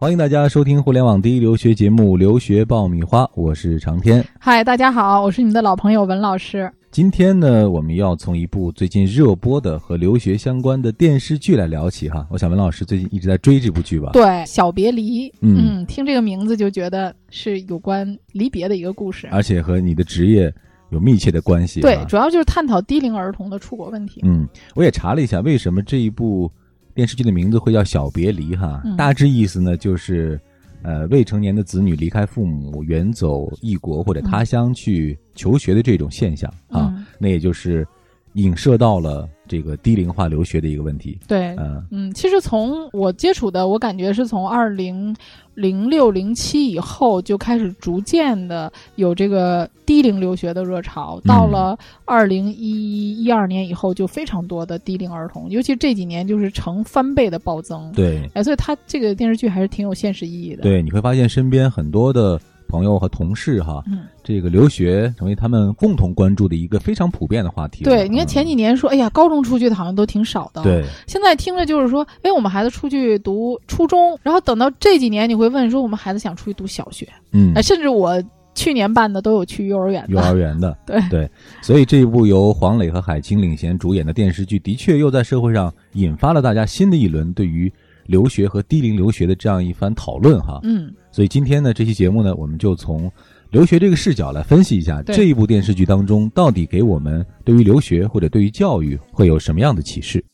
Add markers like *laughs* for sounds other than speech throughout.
欢迎大家收听互联网第一留学节目《留学爆米花》，我是长天。嗨，大家好，我是你们的老朋友文老师。今天呢，我们要从一部最近热播的和留学相关的电视剧来聊起哈。我想文老师最近一直在追这部剧吧？对，《小别离》。嗯，听这个名字就觉得是有关离别的一个故事，而且和你的职业有密切的关系。对，主要就是探讨低龄儿童的出国问题。嗯，我也查了一下，为什么这一部电视剧的名字会叫《小别离》哈？大致意思呢，就是。呃，未成年的子女离开父母远走异国或者他乡去求学的这种现象啊，那也就是影射到了。这个低龄化留学的一个问题，对，嗯嗯，其实从我接触的，我感觉是从二零零六零七以后就开始逐渐的有这个低龄留学的热潮，到了二零一一二年以后就非常多的低龄儿童，尤其这几年就是成翻倍的暴增，对，哎，所以它这个电视剧还是挺有现实意义的，对，你会发现身边很多的。朋友和同事哈，这个留学成为他们共同关注的一个非常普遍的话题。对，你看前几年说，哎呀，高中出去的好像都挺少的。对，现在听着就是说，哎，我们孩子出去读初中，然后等到这几年，你会问说，我们孩子想出去读小学，嗯，甚至我去年办的都有去幼儿园。幼儿园的，*laughs* 对对，所以这一部由黄磊和海清领衔主演的电视剧，的确又在社会上引发了大家新的一轮对于。留学和低龄留学的这样一番讨论哈，嗯，所以今天呢，这期节目呢，我们就从留学这个视角来分析一下这一部电视剧当中到底给我们对于留学或者对于教育会有什么样的启示。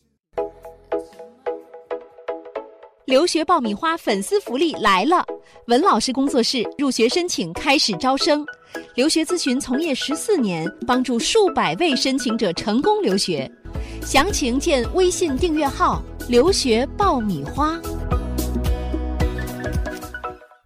留学爆米花粉丝福利来了！文老师工作室入学申请开始招生，留学咨询从业十四年，帮助数百位申请者成功留学。详情见微信订阅号“留学爆米花”。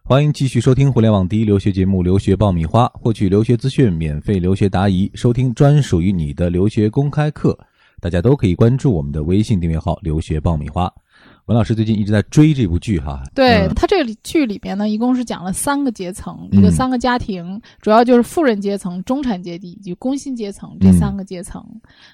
欢迎继续收听互联网第一留学节目《留学爆米花》，获取留学资讯、免费留学答疑、收听专属于你的留学公开课，大家都可以关注我们的微信订阅号“留学爆米花”。文老师最近一直在追这部剧哈，对他这个剧里边呢，一共是讲了三个阶层，一个三个家庭，主要就是富人阶层、中产阶级以及工薪阶层这三个阶层。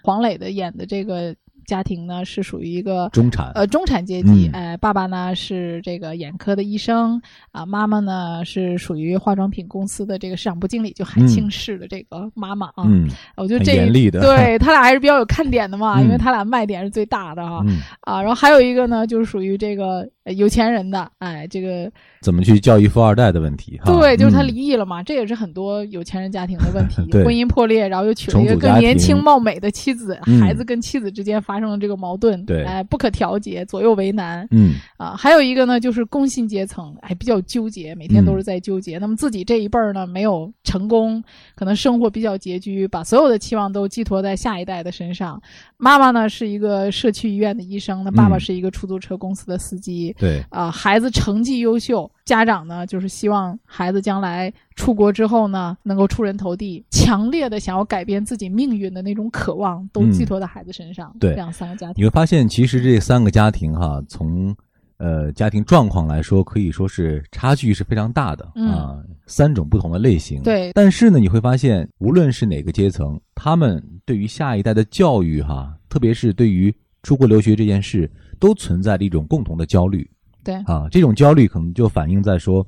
黄磊的演的这个。家庭呢是属于一个中产，呃中产阶级，哎，爸爸呢是这个眼科的医生，啊，妈妈呢是属于化妆品公司的这个市场部经理，就海清市的这个妈妈啊，嗯，我觉得这严厉的，对 *laughs* 他俩还是比较有看点的嘛，因为他俩卖点是最大的哈，啊，然后还有一个呢就是属于这个有钱人的，哎，这个怎么去教育富二代的问题，哈对，就是他离异了嘛，这也是很多有钱人家庭的问题，婚姻破裂，然后又娶了一个更年轻貌美的妻子，孩子跟妻子之间发。生了这个矛盾，对，哎，不可调节，左右为难，嗯，啊，还有一个呢，就是工薪阶层，哎，比较纠结，每天都是在纠结。那么自己这一辈儿呢，没有成功，可能生活比较拮据，把所有的期望都寄托在下一代的身上。妈妈呢是一个社区医院的医生，那爸爸是一个出租车公司的司机，对，啊，孩子成绩优秀。家长呢，就是希望孩子将来出国之后呢，能够出人头地，强烈的想要改变自己命运的那种渴望，都寄托在孩子身上。对，这样三个家庭，你会发现，其实这三个家庭哈，从呃家庭状况来说，可以说是差距是非常大的啊。三种不同的类型。对，但是呢，你会发现，无论是哪个阶层，他们对于下一代的教育哈，特别是对于出国留学这件事，都存在着一种共同的焦虑。对啊，这种焦虑可能就反映在说，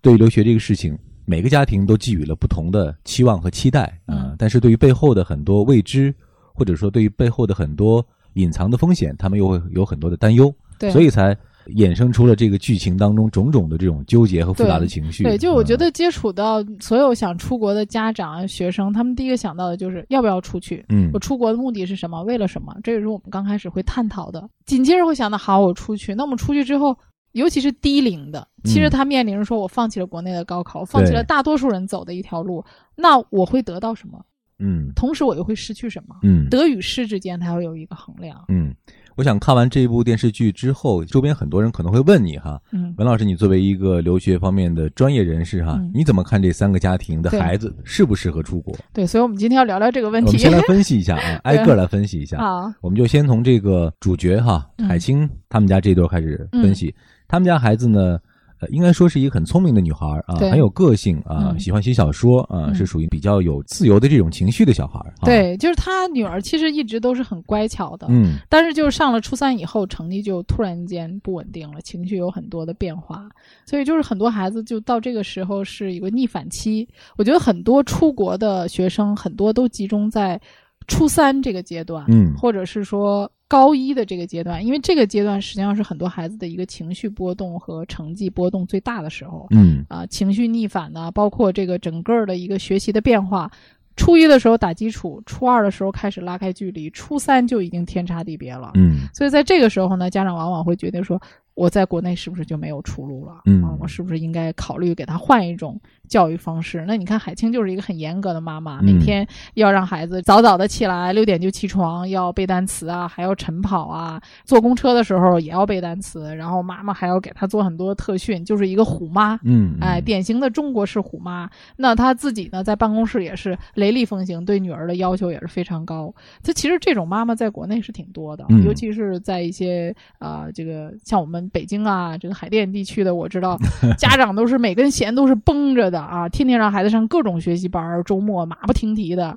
对于留学这个事情，每个家庭都寄予了不同的期望和期待啊。但是对于背后的很多未知，或者说对于背后的很多隐藏的风险，他们又会有很多的担忧。对，所以才衍生出了这个剧情当中种种的这种纠结和复杂的情绪。对，就我觉得接触到所有想出国的家长、学生，他们第一个想到的就是要不要出去。嗯，我出国的目的是什么？为了什么？这也是我们刚开始会探讨的。紧接着会想到，好，我出去。那我们出去之后。尤其是低龄的，其实他面临着说：“我放弃了国内的高考，放弃了大多数人走的一条路，那我会得到什么？嗯，同时我又会失去什么？嗯，得与失之间，它要有一个衡量。嗯，我想看完这部电视剧之后，周边很多人可能会问你哈，嗯，文老师，你作为一个留学方面的专业人士哈，你怎么看这三个家庭的孩子适不适合出国？对，所以我们今天要聊聊这个问题。我们先来分析一下啊，*laughs* 挨个来分析一下。好，*laughs* 我们就先从这个主角哈，海清他们家这对开始分析。他们家孩子呢，呃，应该说是一个很聪明的女孩啊，很有个性啊，喜欢写小说啊，是属于比较有自由的这种情绪的小孩。对，就是她女儿其实一直都是很乖巧的，嗯，但是就是上了初三以后，成绩就突然间不稳定了，情绪有很多的变化，所以就是很多孩子就到这个时候是一个逆反期。我觉得很多出国的学生很多都集中在初三这个阶段，嗯，或者是说。高一的这个阶段，因为这个阶段实际上是很多孩子的一个情绪波动和成绩波动最大的时候。嗯啊，情绪逆反呢，包括这个整个的一个学习的变化。初一的时候打基础，初二的时候开始拉开距离，初三就已经天差地别了。嗯，所以在这个时候呢，家长往往会决定说。我在国内是不是就没有出路了？嗯，我是不是应该考虑给他换一种教育方式？那你看海清就是一个很严格的妈妈，每天要让孩子早早的起来，六点就起床，要背单词啊，还要晨跑啊，坐公车的时候也要背单词，然后妈妈还要给他做很多特训，就是一个虎妈。嗯，哎，典型的中国式虎妈。那她自己呢，在办公室也是雷厉风行，对女儿的要求也是非常高。他其实这种妈妈在国内是挺多的，尤其是在一些啊，这个像我们。北京啊，这个海淀地区的，我知道家长都是每根弦都是绷着的啊，天天让孩子上各种学习班，周末马不停蹄的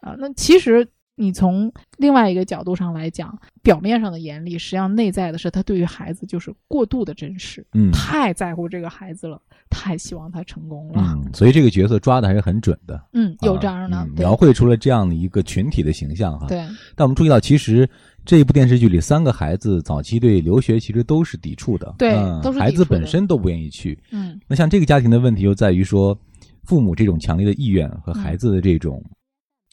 啊。那其实你从另外一个角度上来讲，表面上的严厉，实际上内在的是他对于孩子就是过度的珍视，嗯，太在乎这个孩子了，太希望他成功了。嗯，所以这个角色抓的还是很准的。嗯，有这样的描绘出了这样的一个群体的形象哈。对，但我们注意到其实。这一部电视剧里，三个孩子早期对留学其实都是抵触的，对，都是孩子本身都不愿意去。嗯，那像这个家庭的问题，就在于说，父母这种强烈的意愿和孩子的这种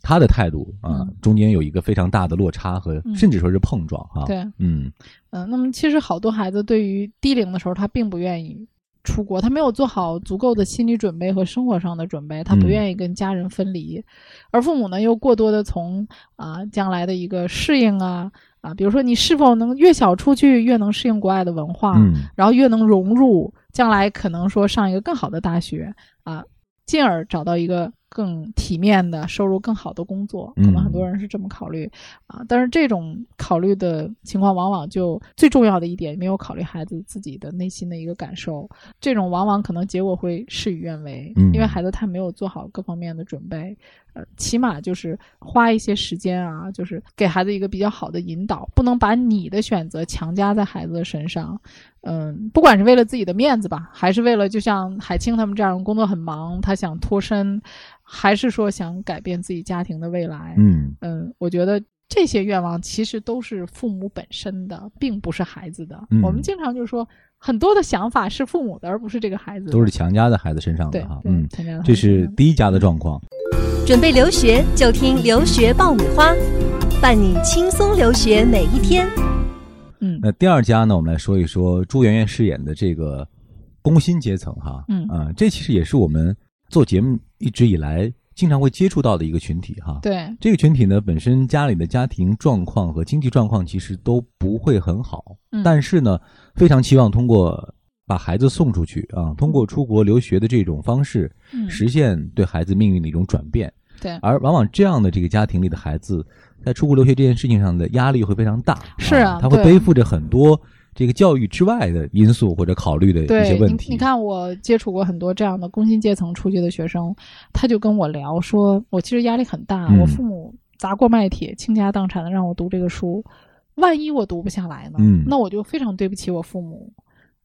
他的态度啊，中间有一个非常大的落差和甚至说是碰撞啊。对，嗯嗯，那么其实好多孩子对于低龄的时候，他并不愿意。出国，他没有做好足够的心理准备和生活上的准备，他不愿意跟家人分离，而父母呢又过多的从啊将来的一个适应啊啊，比如说你是否能越小出去越能适应国外的文化，然后越能融入，将来可能说上一个更好的大学啊，进而找到一个。更体面的收入更好的工作，可能很多人是这么考虑啊。但是这种考虑的情况，往往就最重要的一点，没有考虑孩子自己的内心的一个感受。这种往往可能结果会事与愿违，因为孩子他没有做好各方面的准备。呃，起码就是花一些时间啊，就是给孩子一个比较好的引导，不能把你的选择强加在孩子的身上。嗯，不管是为了自己的面子吧，还是为了就像海清他们这样工作很忙，他想脱身。还是说想改变自己家庭的未来？嗯嗯，我觉得这些愿望其实都是父母本身的，并不是孩子的。我们经常就是说，很多的想法是父母的，而不是这个孩子。都是强加在孩子身上的哈。嗯，这是第一家的状况。准备留学就听留学爆米花，伴你轻松留学每一天。嗯，那第二家呢？我们来说一说朱媛媛饰演的这个工薪阶层哈。嗯啊，这其实也是我们。做节目一直以来经常会接触到的一个群体哈，对这个群体呢，本身家里的家庭状况和经济状况其实都不会很好，嗯但是呢，非常期望通过把孩子送出去啊，通过出国留学的这种方式，实现对孩子命运的一种转变。对，而往往这样的这个家庭里的孩子，在出国留学这件事情上的压力会非常大，是啊，他会背负着很多。这个教育之外的因素或者考虑的一些问题，你看我接触过很多这样的工薪阶层出去的学生，他就跟我聊说，我其实压力很大，我父母砸锅卖铁、倾家荡产的让我读这个书，万一我读不下来呢？那我就非常对不起我父母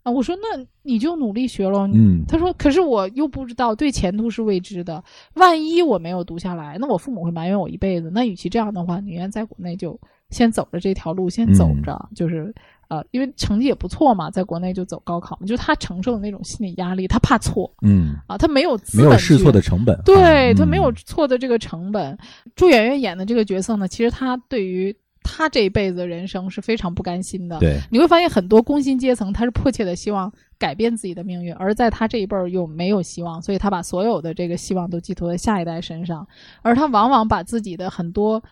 啊！我说那你就努力学喽。嗯，他说可是我又不知道，对前途是未知的，万一我没有读下来，那我父母会埋怨我一辈子。那与其这样的话，宁愿在国内就先走着这条路，先走着，就是。呃，因为成绩也不错嘛，在国内就走高考嘛，就他承受的那种心理压力，他怕错，嗯，啊，他没有没有试错的成本，对他没有错的这个成本。朱媛媛演的这个角色呢，其实他对于他这一辈子的人生是非常不甘心的。对，你会发现很多工薪阶层，他是迫切的希望改变自己的命运，而在他这一辈儿又没有希望，所以他把所有的这个希望都寄托在下一代身上，而他往往把自己的很多。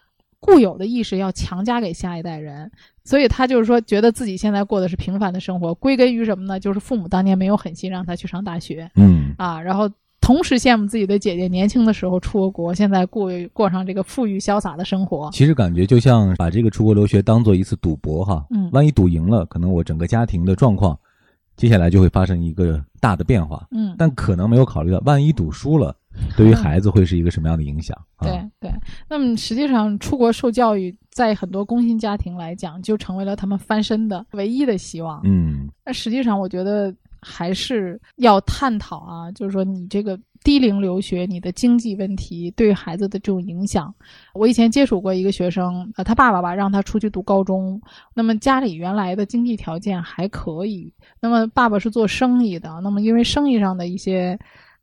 固有的意识要强加给下一代人，所以他就是说，觉得自己现在过的是平凡的生活，归根于什么呢？就是父母当年没有狠心让他去上大学，嗯啊，然后同时羡慕自己的姐姐年轻的时候出过国，现在过过上这个富裕潇洒的生活。其实感觉就像把这个出国留学当做一次赌博哈，嗯，万一赌赢了，可能我整个家庭的状况。接下来就会发生一个大的变化。嗯，但可能没有考虑到，万一赌输了，对于孩子会是一个什么样的影响？对对。那么实际上，出国受教育在很多工薪家庭来讲，就成为了他们翻身的唯一的希望。嗯，那实际上，我觉得还是要探讨啊，就是说你这个。低龄留学，你的经济问题对孩子的这种影响，我以前接触过一个学生，呃，他爸爸吧让他出去读高中，那么家里原来的经济条件还可以，那么爸爸是做生意的，那么因为生意上的一些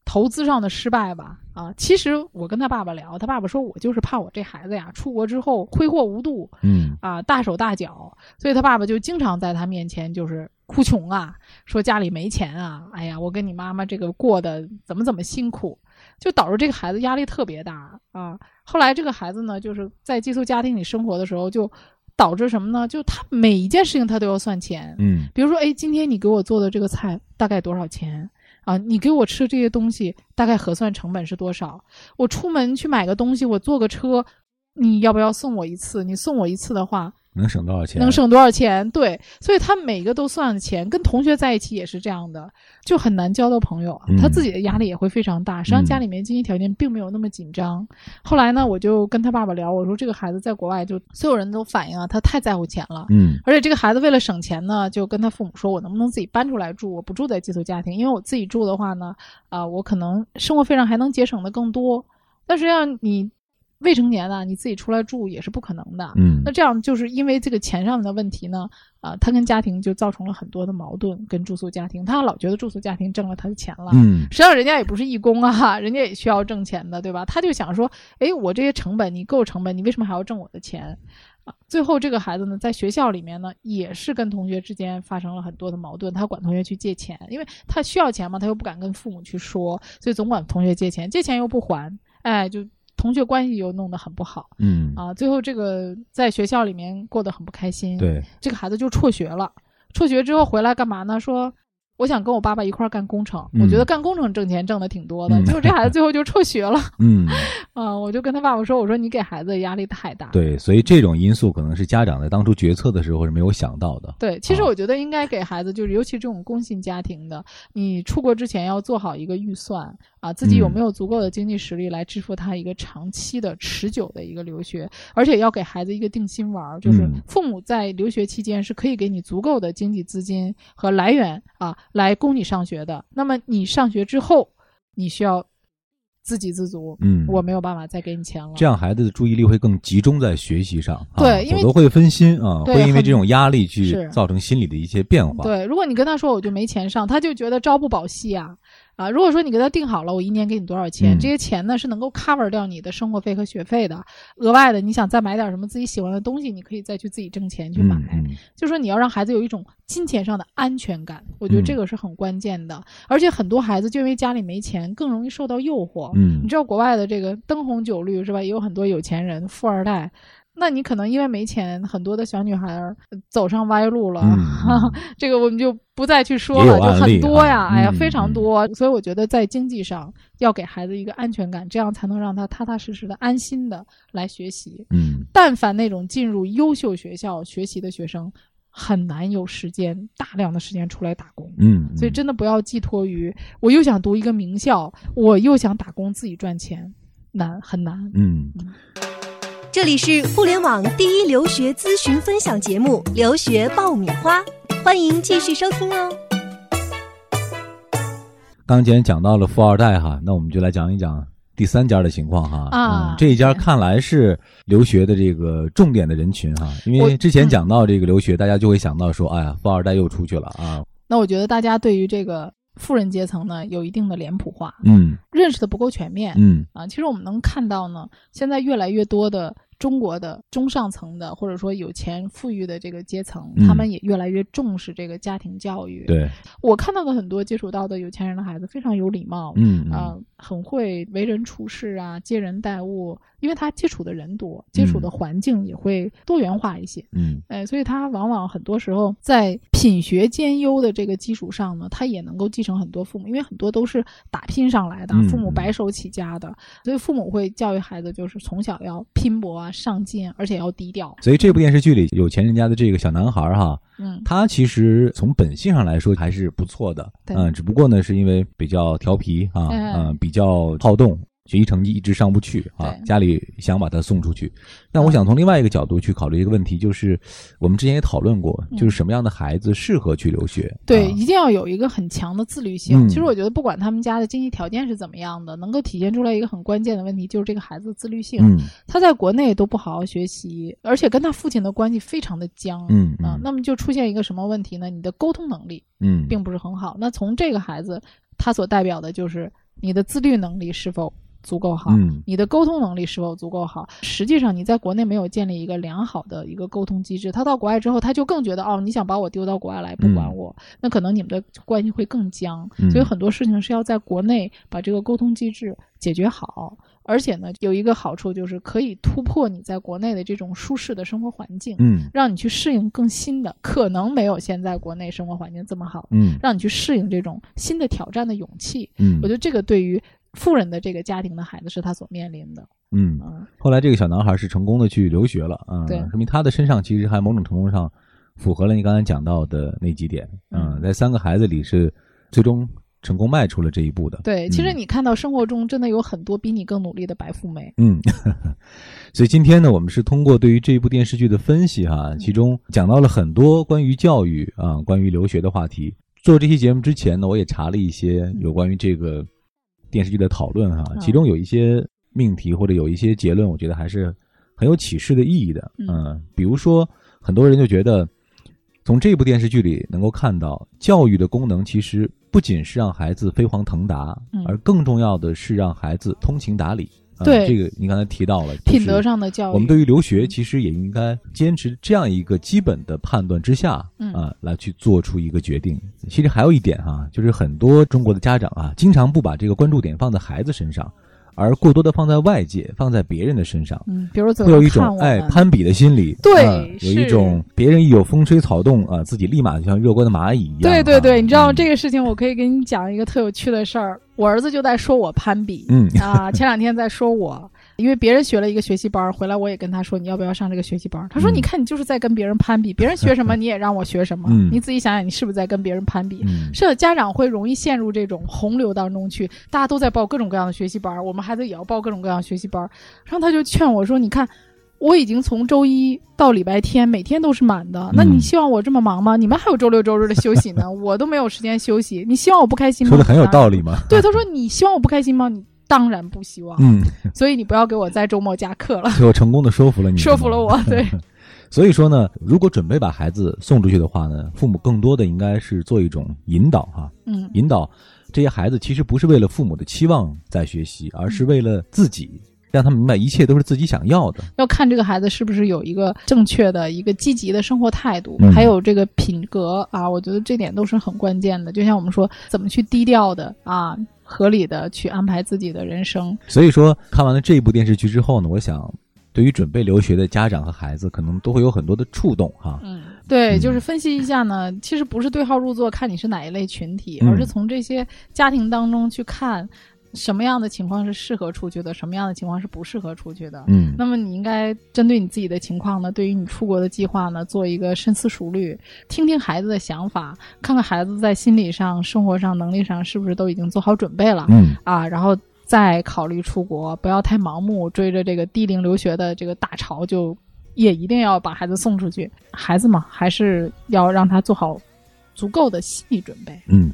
投资上的失败吧，啊，其实我跟他爸爸聊，他爸爸说我就是怕我这孩子呀出国之后挥霍无度，嗯，啊，大手大脚，所以他爸爸就经常在他面前就是。哭穷啊，说家里没钱啊，哎呀，我跟你妈妈这个过得怎么怎么辛苦，就导致这个孩子压力特别大啊。后来这个孩子呢，就是在寄宿家庭里生活的时候，就导致什么呢？就他每一件事情他都要算钱，嗯，比如说，哎，今天你给我做的这个菜大概多少钱啊？你给我吃这些东西大概核算成本是多少？我出门去买个东西，我坐个车，你要不要送我一次？你送我一次的话。能省多少钱？能省多少钱？对，所以他每个都算钱。跟同学在一起也是这样的，就很难交到朋友。他自己的压力也会非常大。实际上家里面经济条件并没有那么紧张。后来呢，我就跟他爸爸聊，我说这个孩子在国外，就所有人都反映啊，他太在乎钱了。嗯，而且这个孩子为了省钱呢，就跟他父母说，我能不能自己搬出来住？我不住在寄宿家庭，因为我自己住的话呢，啊，我可能生活费上还能节省的更多。但实际上你。未成年啊你自己出来住也是不可能的，嗯，那这样就是因为这个钱上面的问题呢，啊，他跟家庭就造成了很多的矛盾，跟住宿家庭，他老觉得住宿家庭挣了他的钱了，嗯，实际上人家也不是义工啊，人家也需要挣钱的，对吧？他就想说，哎，我这些成本你够成本，你为什么还要挣我的钱？啊，最后这个孩子呢，在学校里面呢，也是跟同学之间发生了很多的矛盾，他管同学去借钱，因为他需要钱嘛，他又不敢跟父母去说，所以总管同学借钱，借钱又不还，哎，就。同学关系又弄得很不好，嗯啊，最后这个在学校里面过得很不开心，对，这个孩子就辍学了，辍学之后回来干嘛呢？说。我想跟我爸爸一块儿干工程，我觉得干工程挣钱挣的挺多的。*laughs* 结果这孩子最后就辍学了。嗯，*laughs* 啊，我就跟他爸爸说：“我说你给孩子压力太大。”对，所以这种因素可能是家长在当初决策的时候是没有想到的。对，其实我觉得应该给孩子，就是尤其这种工薪家庭的，你出国之前要做好一个预算啊，自己有没有足够的经济实力来支付他一个长期的、持久的一个留学，而且要给孩子一个定心丸，就是父母在留学期间是可以给你足够的经济资金和来源啊。来供你上学的，那么你上学之后，你需要自给自足。嗯，我没有办法再给你钱了。这样孩子的注意力会更集中在学习上，对，因为会分心啊，会因为这种压力去造成心理的一些变化。对，如果你跟他说我就没钱上，他就觉得朝不保夕啊。啊，如果说你给他定好了，我一年给你多少钱，这些钱呢是能够 cover 掉你的生活费和学费的。额外的，你想再买点什么自己喜欢的东西，你可以再去自己挣钱去买。就说你要让孩子有一种金钱上的安全感，我觉得这个是很关键的。而且很多孩子就因为家里没钱，更容易受到诱惑。嗯，你知道国外的这个灯红酒绿是吧？也有很多有钱人、富二代。那你可能因为没钱，很多的小女孩走上歪路了，*laughs* 这个我们就不再去说了，就很多呀，哎呀，非常多。所以我觉得在经济上要给孩子一个安全感，这样才能让他踏踏实实的、安心的来学习。嗯，但凡那种进入优秀学校学习的学生，很难有时间大量的时间出来打工。嗯，所以真的不要寄托于我又想读一个名校，我又想打工自己赚钱，难很难。嗯。这里是互联网第一留学咨询分享节目《留学爆米花》，欢迎继续收听哦。刚才讲到了富二代哈，那我们就来讲一讲第三家的情况哈。啊，这一家看来是留学的这个重点的人群哈，因为之前讲到这个留学，大家就会想到说，哎呀，富二代又出去了啊。那我觉得大家对于这个富人阶层呢，有一定的脸谱化，嗯，认识的不够全面，嗯啊，其实我们能看到呢，现在越来越多的。中国的中上层的，或者说有钱富裕的这个阶层，他们也越来越重视这个家庭教育。对我看到的很多接触到的有钱人的孩子，非常有礼貌，嗯啊，很会为人处事啊，接人待物。因为他接触的人多，接触的环境也会多元化一些，嗯，哎，所以他往往很多时候在品学兼优的这个基础上呢，他也能够继承很多父母，因为很多都是打拼上来的，父母白手起家的，所以父母会教育孩子，就是从小要拼搏啊。啊、上进，而且要低调。所以这部电视剧里有钱人家的这个小男孩哈，嗯，他其实从本性上来说还是不错的，嗯，只不过呢是因为比较调皮啊，嗯，比较好动。学习成绩一直上不去啊，家里想把他送出去。但我想从另外一个角度去考虑一个问题，就是我们之前也讨论过，就是什么样的孩子适合去留学？对，一定要有一个很强的自律性。其实我觉得，不管他们家的经济条件是怎么样的，能够体现出来一个很关键的问题，就是这个孩子的自律性。他在国内都不好好学习，而且跟他父亲的关系非常的僵。嗯啊，那么就出现一个什么问题呢？你的沟通能力嗯并不是很好。那从这个孩子，他所代表的就是你的自律能力是否？足够好，你的沟通能力是否足够好？实际上，你在国内没有建立一个良好的一个沟通机制，他到国外之后，他就更觉得哦，你想把我丢到国外来不管我，那可能你们的关系会更僵。所以很多事情是要在国内把这个沟通机制解决好，而且呢，有一个好处就是可以突破你在国内的这种舒适的生活环境，嗯，让你去适应更新的，可能没有现在国内生活环境这么好，嗯，让你去适应这种新的挑战的勇气，嗯，我觉得这个对于。富人的这个家庭的孩子是他所面临的。嗯，后来这个小男孩是成功的去留学了，嗯，对，说明他的身上其实还某种程度上符合了你刚才讲到的那几点。嗯，在三个孩子里是最终成功迈出了这一步的。对，其实你看到生活中真的有很多比你更努力的白富美。嗯，*laughs* 所以今天呢，我们是通过对于这一部电视剧的分析哈，其中讲到了很多关于教育啊、关于留学的话题。做这期节目之前呢，我也查了一些有关于这个。电视剧的讨论哈，其中有一些命题或者有一些结论，我觉得还是很有启示的意义的。嗯，比如说，很多人就觉得，从这部电视剧里能够看到，教育的功能其实不仅是让孩子飞黄腾达，而更重要的是让孩子通情达理。对这个，你刚才提到了品德上的教育。我们对于留学，其实也应该坚持这样一个基本的判断之下，啊，来去做出一个决定。其实还有一点哈，就是很多中国的家长啊，经常不把这个关注点放在孩子身上。而过多的放在外界，放在别人的身上，嗯，比如怎么会有一种哎攀比的心理，对，有一种别人一有风吹草动啊，自己立马就像热锅的蚂蚁一样。对对对，你知道这个事情，我可以给你讲一个特有趣的事儿。我儿子就在说我攀比，嗯 *laughs* 啊，前两天在说我。因为别人学了一个学习班回来，我也跟他说你要不要上这个学习班他说：“你看你就是在跟别人攀比，别人学什么 *laughs* 你也让我学什么，你自己想想你是不是在跟别人攀比？”是的，家长会容易陷入这种洪流当中去，大家都在报各种各样的学习班我们孩子也要报各种各样的学习班然后他就劝我说：“你看，我已经从周一到礼拜天每天都是满的，那你希望我这么忙吗？你们还有周六周日的休息呢，*laughs* 我都没有时间休息，你希望我不开心吗？”说的很有道理吗？对，他说：“你希望我不开心吗？你。”当然不希望，嗯，所以你不要给我在周末加课了。最后成功的说服了你，说服了我。*laughs* 对，所以说呢，如果准备把孩子送出去的话呢，父母更多的应该是做一种引导哈，嗯，引导这些孩子其实不是为了父母的期望在学习，而是为了自己，让他们明白一切都是自己想要的。要看这个孩子是不是有一个正确的一个积极的生活态度，还有这个品格啊，我觉得这点都是很关键的。就像我们说，怎么去低调的啊。合理的去安排自己的人生。所以说，看完了这一部电视剧之后呢，我想，对于准备留学的家长和孩子，可能都会有很多的触动哈。嗯，对，就是分析一下呢，其实不是对号入座，看你是哪一类群体，而是从这些家庭当中去看。什么样的情况是适合出去的？什么样的情况是不适合出去的？嗯，那么你应该针对你自己的情况呢，对于你出国的计划呢，做一个深思熟虑，听听孩子的想法，看看孩子在心理上、生活上、能力上是不是都已经做好准备了。嗯，啊，然后再考虑出国，不要太盲目追着这个低龄留学的这个大潮，就也一定要把孩子送出去。孩子嘛，还是要让他做好足够的心理准备。嗯，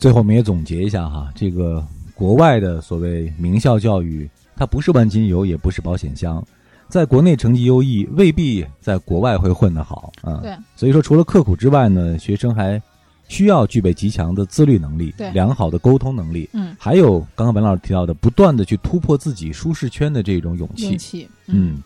最后我们也总结一下哈，这个。国外的所谓名校教育，它不是万金油，也不是保险箱。在国内成绩优异，未必在国外会混得好啊。对，所以说除了刻苦之外呢，学生还需要具备极强的自律能力，良好的沟通能力，嗯，还有刚刚文老师提到的，不断的去突破自己舒适圈的这种勇气。勇气，嗯。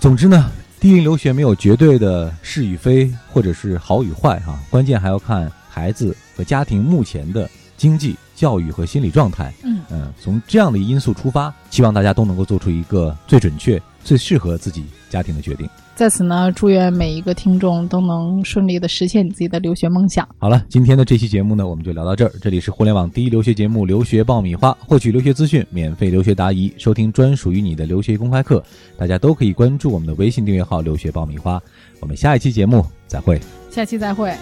总之呢，低龄留学没有绝对的是与非，或者是好与坏哈，关键还要看孩子和家庭目前的。经济、教育和心理状态。嗯嗯，从这样的因素出发，希望大家都能够做出一个最准确、最适合自己家庭的决定。在此呢，祝愿每一个听众都能顺利的实现你自己的留学梦想。好了，今天的这期节目呢，我们就聊到这儿。这里是互联网第一留学节目《留学爆米花》，获取留学资讯，免费留学答疑，收听专属于你的留学公开课，大家都可以关注我们的微信订阅号“留学爆米花”。我们下一期节目再会。下期再会。